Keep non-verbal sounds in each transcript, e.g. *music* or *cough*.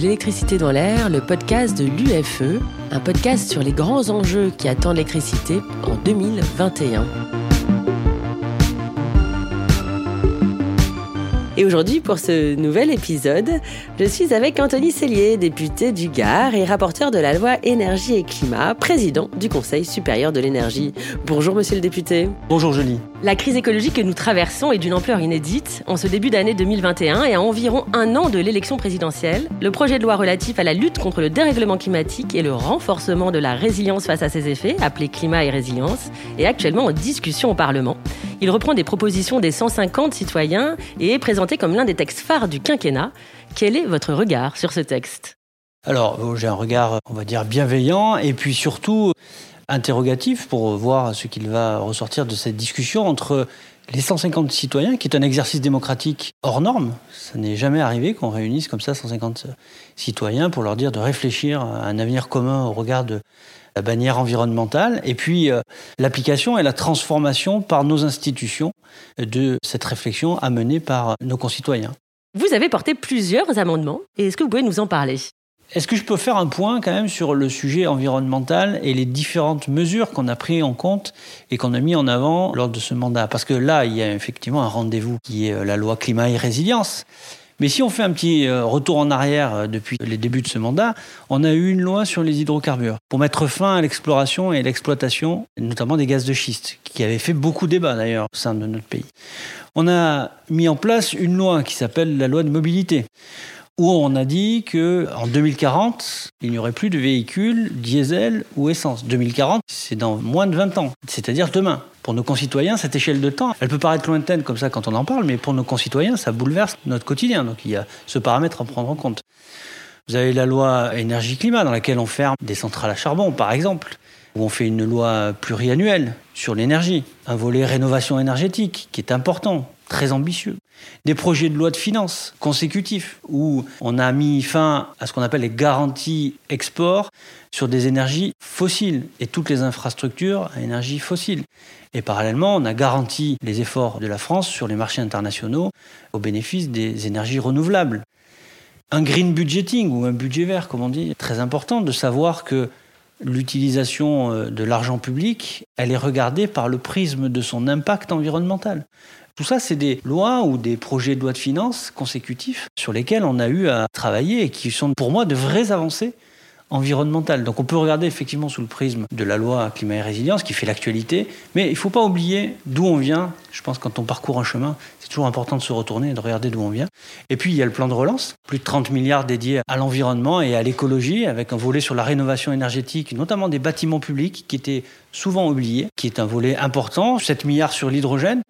l'électricité dans l'air, le podcast de l'UFE, un podcast sur les grands enjeux qui attendent l'électricité en 2021. Et aujourd'hui, pour ce nouvel épisode, je suis avec Anthony Cellier, député du Gard et rapporteur de la loi Énergie et Climat, président du Conseil supérieur de l'énergie. Bonjour, monsieur le député. Bonjour, Julie. La crise écologique que nous traversons est d'une ampleur inédite. En ce début d'année 2021 et à environ un an de l'élection présidentielle, le projet de loi relatif à la lutte contre le dérèglement climatique et le renforcement de la résilience face à ses effets, appelé Climat et Résilience, est actuellement en discussion au Parlement. Il reprend des propositions des 150 citoyens et est présenté comme l'un des textes phares du quinquennat. Quel est votre regard sur ce texte? Alors, euh, j'ai un regard, on va dire, bienveillant et puis surtout interrogatif pour voir ce qu'il va ressortir de cette discussion entre les 150 citoyens, qui est un exercice démocratique hors norme. Ça n'est jamais arrivé qu'on réunisse comme ça 150 citoyens pour leur dire de réfléchir à un avenir commun au regard de la bannière environnementale, et puis euh, l'application et la transformation par nos institutions de cette réflexion amenée par nos concitoyens. Vous avez porté plusieurs amendements, est-ce que vous pouvez nous en parler? Est-ce que je peux faire un point quand même sur le sujet environnemental et les différentes mesures qu'on a prises en compte et qu'on a mis en avant lors de ce mandat? Parce que là, il y a effectivement un rendez-vous qui est euh, la loi climat et résilience. Mais si on fait un petit euh, retour en arrière euh, depuis les débuts de ce mandat, on a eu une loi sur les hydrocarbures pour mettre fin à l'exploration et l'exploitation, notamment des gaz de schiste, qui avait fait beaucoup débat d'ailleurs au sein de notre pays. On a mis en place une loi qui s'appelle la loi de mobilité où on a dit que en 2040, il n'y aurait plus de véhicules diesel ou essence. 2040, c'est dans moins de 20 ans, c'est-à-dire demain. Pour nos concitoyens, cette échelle de temps, elle peut paraître lointaine comme ça quand on en parle, mais pour nos concitoyens, ça bouleverse notre quotidien. Donc il y a ce paramètre à prendre en compte. Vous avez la loi énergie-climat dans laquelle on ferme des centrales à charbon, par exemple, où on fait une loi pluriannuelle sur l'énergie, un volet rénovation énergétique qui est important très ambitieux. Des projets de loi de finances consécutifs où on a mis fin à ce qu'on appelle les garanties export sur des énergies fossiles et toutes les infrastructures à énergie fossile. Et parallèlement, on a garanti les efforts de la France sur les marchés internationaux au bénéfice des énergies renouvelables. Un green budgeting ou un budget vert, comme on dit, très important de savoir que l'utilisation euh, de l'argent public, elle est regardée par le prisme de son impact environnemental. Tout ça, c'est des lois ou des projets de loi de finances consécutifs sur lesquels on a eu à travailler et qui sont pour moi de vraies avancées environnementales. Donc on peut regarder effectivement sous le prisme de la loi climat et résilience qui fait l'actualité, mais il ne faut pas oublier d'où on vient. Je pense que quand on parcourt un chemin, c'est toujours important de se retourner et de regarder d'où on vient. Et puis il y a le plan de relance, plus de 30 milliards dédiés à l'environnement et à l'écologie, avec un volet sur la rénovation énergétique, notamment des bâtiments publics qui étaient souvent oubliés, qui est un volet important, 7 milliards sur l'hydrogène.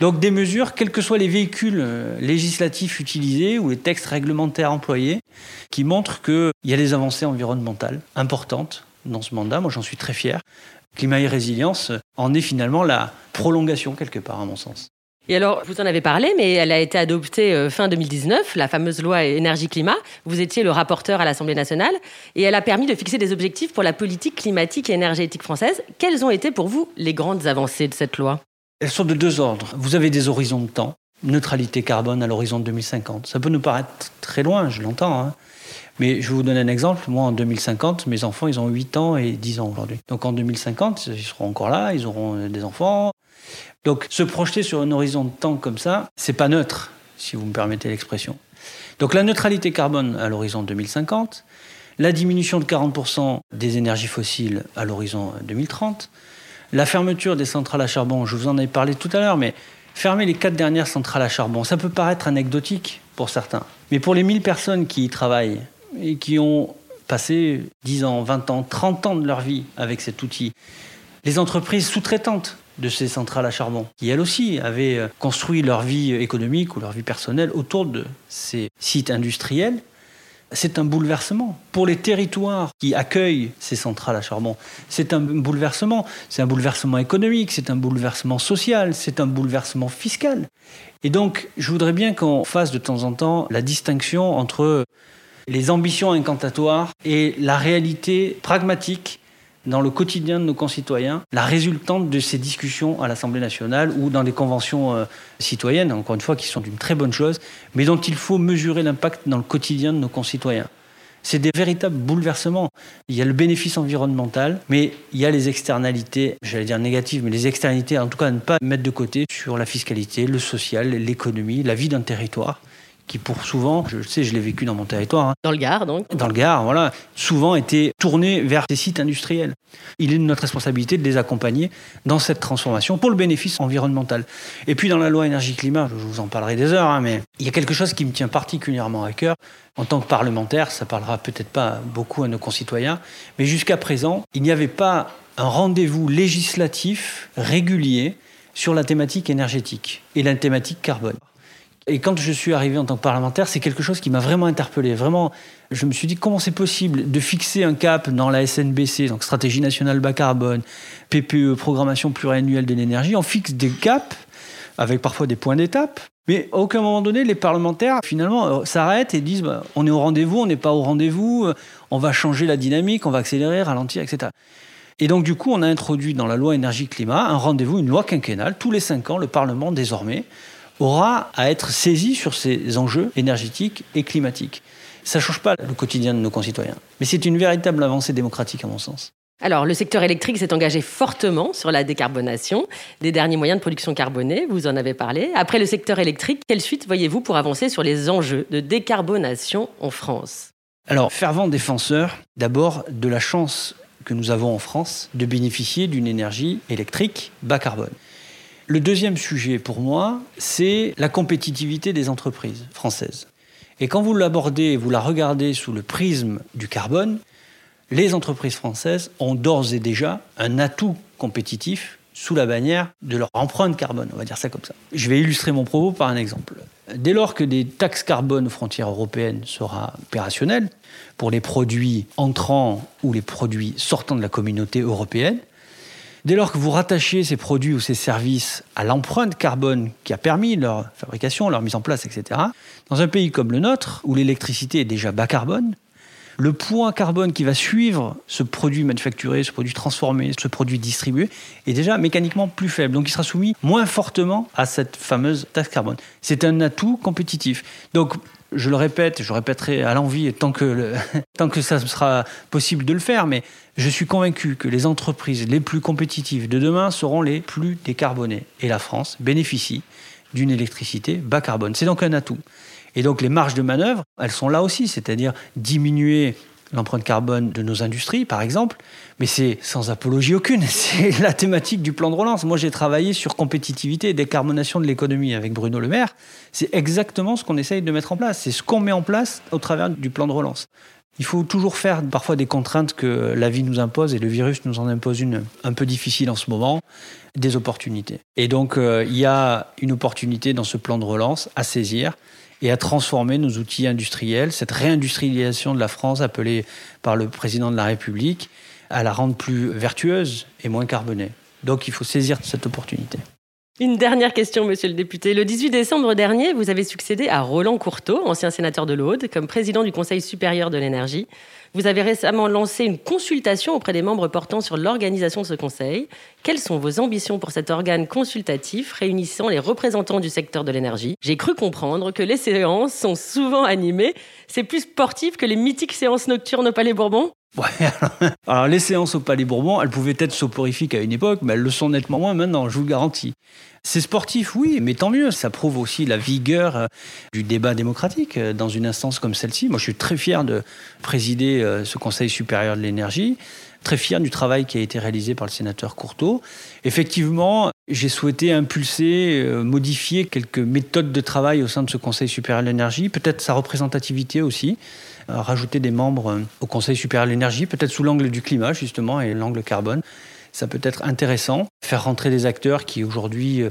Donc des mesures, quels que soient les véhicules euh, législatifs utilisés ou les textes réglementaires employés, qui montrent qu'il y a des avancées environnementales importantes dans ce mandat. Moi, j'en suis très fier. Climat et résilience en est finalement la prolongation quelque part, à mon sens. Et alors, vous en avez parlé, mais elle a été adoptée euh, fin 2019, la fameuse loi énergie-climat. Vous étiez le rapporteur à l'Assemblée nationale et elle a permis de fixer des objectifs pour la politique climatique et énergétique française. Quelles ont été pour vous les grandes avancées de cette loi? Elles sont de deux ordres. Vous avez des horizons de temps. Neutralité carbone à l'horizon de 2050. Ça peut nous paraître très loin, je l'entends. Hein. Mais je vous donner un exemple. Moi, en 2050, mes enfants, ils ont 8 ans et 10 ans aujourd'hui. Donc en 2050, ils seront encore là, ils auront des enfants. Donc se projeter sur un horizon de temps comme ça, c'est pas neutre, si vous me permettez l'expression. Donc la neutralité carbone à l'horizon 2050, la diminution de 40% des énergies fossiles à l'horizon 2030, la fermeture des centrales à charbon, je vous en ai parlé tout à l'heure, mais fermer les quatre dernières centrales à charbon, ça peut paraître anecdotique pour certains. Mais pour les 1000 personnes qui y travaillent et qui ont passé 10 ans, 20 ans, 30 ans de leur vie avec cet outil, les entreprises sous-traitantes de ces centrales à charbon, qui elles aussi avaient euh, construit leur vie économique ou leur vie personnelle autour de ces sites industriels, c'est un bouleversement. Pour les territoires qui accueillent ces centrales à charbon, c'est un bouleversement. C'est un bouleversement économique, c'est un bouleversement social, c'est un bouleversement fiscal. Et donc, je voudrais bien qu'on fasse de temps en temps la distinction entre les ambitions incantatoires et la réalité pragmatique dans le quotidien de nos concitoyens, la résultante de ces discussions à l'Assemblée nationale ou dans des conventions euh, citoyennes, encore une fois, qui sont une très bonne chose, mais dont il faut mesurer l'impact dans le quotidien de nos concitoyens. C'est des véritables bouleversements. Il y a le bénéfice environnemental, mais il y a les externalités, j'allais dire négatives, mais les externalités, en tout cas, à ne pas mettre de côté sur la fiscalité, le social, l'économie, la vie d'un territoire qui pour souvent, je sais, je l'ai vécu dans mon territoire. Hein. Dans le Gard, donc Dans le Gard, voilà. Souvent été tourné vers des sites industriels. Il est de notre responsabilité de les accompagner dans cette transformation pour le bénéfice environnemental. Et puis dans la loi énergie-climat, je vous en parlerai des heures, hein, mais il y a quelque chose qui me tient particulièrement à cœur. En tant que parlementaire, ça parlera peut-être pas beaucoup à nos concitoyens, mais jusqu'à présent, il n'y avait pas un rendez-vous législatif régulier sur la thématique énergétique et la thématique carbone. Et quand je suis arrivé en tant que parlementaire, c'est quelque chose qui m'a vraiment interpellé. Vraiment, je me suis dit comment c'est possible de fixer un cap dans la SNBC, donc Stratégie nationale bas carbone, PPE, Programmation pluriannuelle de l'énergie. On fixe des caps avec parfois des points d'étape. Mais à aucun moment donné, les parlementaires, finalement, euh, s'arrêtent et disent bah, on est au rendez-vous, on n'est pas au rendez-vous, euh, on va changer la dynamique, on va accélérer, ralentir, etc. Et donc, du coup, on a introduit dans la loi énergie-climat un rendez-vous, une loi quinquennale. Tous les cinq ans, le Parlement, désormais, aura à être saisi sur ces enjeux énergétiques et climatiques. Ça ne change pas le quotidien de nos concitoyens, mais c'est une véritable avancée démocratique à mon sens. Alors, le secteur électrique s'est engagé fortement sur la décarbonation des derniers moyens de production carbonée, vous en avez parlé. Après le secteur électrique, quelle suite voyez-vous pour avancer sur les enjeux de décarbonation en France? Alors, fervent défenseur d'abord de la chance que nous avons en France de bénéficier d'une énergie électrique bas carbone. Le deuxième sujet pour moi, c'est la compétitivité des entreprises françaises. Et quand vous l'abordez, vous la regardez sous le prisme du carbone, les entreprises françaises ont d'ores et déjà un atout compétitif sous la bannière de leur empreinte carbone, on va dire ça comme ça. Je vais illustrer mon propos par un exemple. Dès lors que des taxes carbone aux frontières européennes sera opérationnelles pour les produits entrants ou les produits sortant de la communauté européenne, Dès lors que vous rattachez ces produits ou ces services à l'empreinte carbone qui a permis leur fabrication, leur mise en place, etc., dans un pays comme le nôtre, où l'électricité est déjà bas carbone, le poids carbone qui va suivre ce produit manufacturé, ce produit transformé, ce produit distribué est déjà mécaniquement plus faible. Donc il sera soumis moins fortement à cette fameuse taxe carbone. C'est un atout compétitif. Donc je le répète, je répéterai à l'envie tant que, *laughs* tant que ça sera possible de le faire, mais je suis convaincu que les entreprises les plus compétitives de demain seront les plus décarbonées. Et la France bénéficie d'une électricité bas carbone. C'est donc un atout. Et donc les marges de manœuvre, elles sont là aussi, c'est-à-dire diminuer l'empreinte carbone de nos industries, par exemple, mais c'est sans apologie aucune. *laughs* C'est la thématique du plan de relance. Moi, j'ai travaillé sur compétitivité et décarbonation de l'économie avec Bruno Le Maire. C'est exactement ce qu'on essaye de mettre en place. C'est ce qu'on met en place au travers du plan de relance. Il faut toujours faire parfois des contraintes que la vie nous impose et le virus nous en impose une un peu difficile en ce moment, des opportunités. Et donc, euh, il y a une opportunité dans ce plan de relance à saisir et à transformer nos outils industriels, cette réindustrialisation de la France appelée par le président de la République, à la rendre plus vertueuse et moins carbonée. Donc il faut saisir cette opportunité. Une dernière question, monsieur le député. Le 18 décembre dernier, vous avez succédé à Roland Courteau, ancien sénateur de l'Aude, comme président du Conseil supérieur de l'énergie. Vous avez récemment lancé une consultation auprès des membres portant sur l'organisation de ce conseil. Quelles sont vos ambitions pour cet organe consultatif réunissant les représentants du secteur de l'énergie? J'ai cru comprendre que les séances sont souvent animées. C'est plus sportif que les mythiques séances nocturnes au Palais Bourbon? Ouais, alors, les séances au Palais Bourbon, elles pouvaient être soporifiques à une époque, mais elles le sont nettement moins maintenant, je vous le garantis. C'est sportif, oui, mais tant mieux. Ça prouve aussi la vigueur euh, du débat démocratique euh, dans une instance comme celle-ci. Moi, je suis très fier de présider euh, ce Conseil supérieur de l'énergie très fier du travail qui a été réalisé par le sénateur Courteau. Effectivement, j'ai souhaité impulser, modifier quelques méthodes de travail au sein de ce Conseil supérieur de l'énergie, peut-être sa représentativité aussi, rajouter des membres au Conseil supérieur de l'énergie, peut-être sous l'angle du climat justement et l'angle carbone ça peut être intéressant. Faire rentrer des acteurs qui aujourd'hui euh,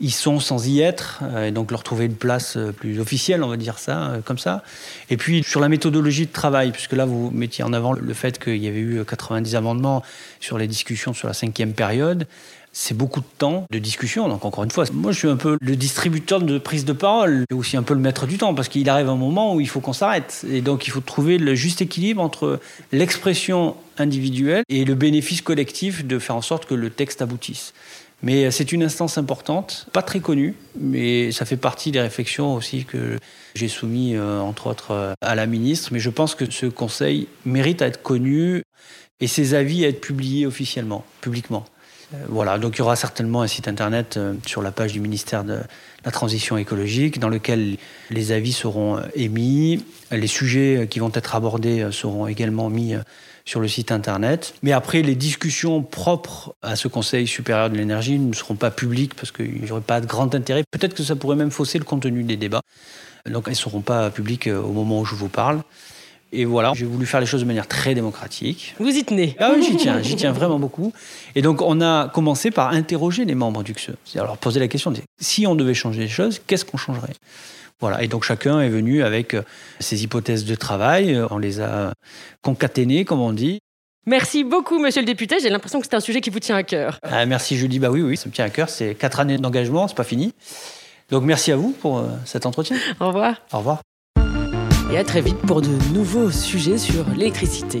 y sont sans y être, euh, et donc leur trouver une place euh, plus officielle, on va dire ça, comme ça. Et puis sur la méthodologie de travail, puisque là vous mettiez en avant le fait qu'il y avait eu 90 amendements sur les discussions sur la cinquième période c'est beaucoup de temps de discussion. Donc encore une fois, moi je suis un peu le distributeur de prise de parole et aussi un peu le maître du temps parce qu'il arrive un moment où il faut qu'on s'arrête. Et donc il faut trouver le juste équilibre entre l'expression individuelle et le bénéfice collectif de faire en sorte que le texte aboutisse. Mais c'est une instance importante, pas très connue, mais ça fait partie des réflexions aussi que j'ai soumis, euh, entre autres, euh, à la ministre. Mais je pense que ce conseil mérite à être connu et ses avis à être publiés officiellement, publiquement. Euh, voilà, donc il y aura certainement un site internet sur la page du ministère de la Transition écologique dans lequel les avis seront émis, les sujets qui vont être abordés seront également mis sur le site internet. Mais après, les discussions propres à ce Conseil supérieur de l'énergie ne seront pas publiques parce qu'il n'y aurait pas de grand intérêt. Peut-être que ça pourrait même fausser le contenu des débats. Donc elles ne seront pas publiques euh, au moment où je vous parle. Et voilà, j'ai voulu faire les choses de manière très démocratique. Vous y tenez Ah oui, j'y tiens, j'y tiens vraiment beaucoup. Et donc, on a commencé par interroger les membres du CSE. Alors, poser la question, si on devait changer les choses, qu'est-ce qu'on changerait? Voilà. Et donc chacun est venu avec euh, ses hypothèses de travail. On les a concaténées, comme on dit. Merci beaucoup, monsieur le député. J'ai l'impression que c'est un sujet qui vous tient à cœur. Ah, merci, Julie. Bah oui, oui, ça me tient à cœur. C'est quatre années d'engagement, c'est pas fini. Donc merci à vous pour euh, cet entretien. Au revoir. Au revoir. Et à très vite pour de nouveaux sujets sur l'électricité.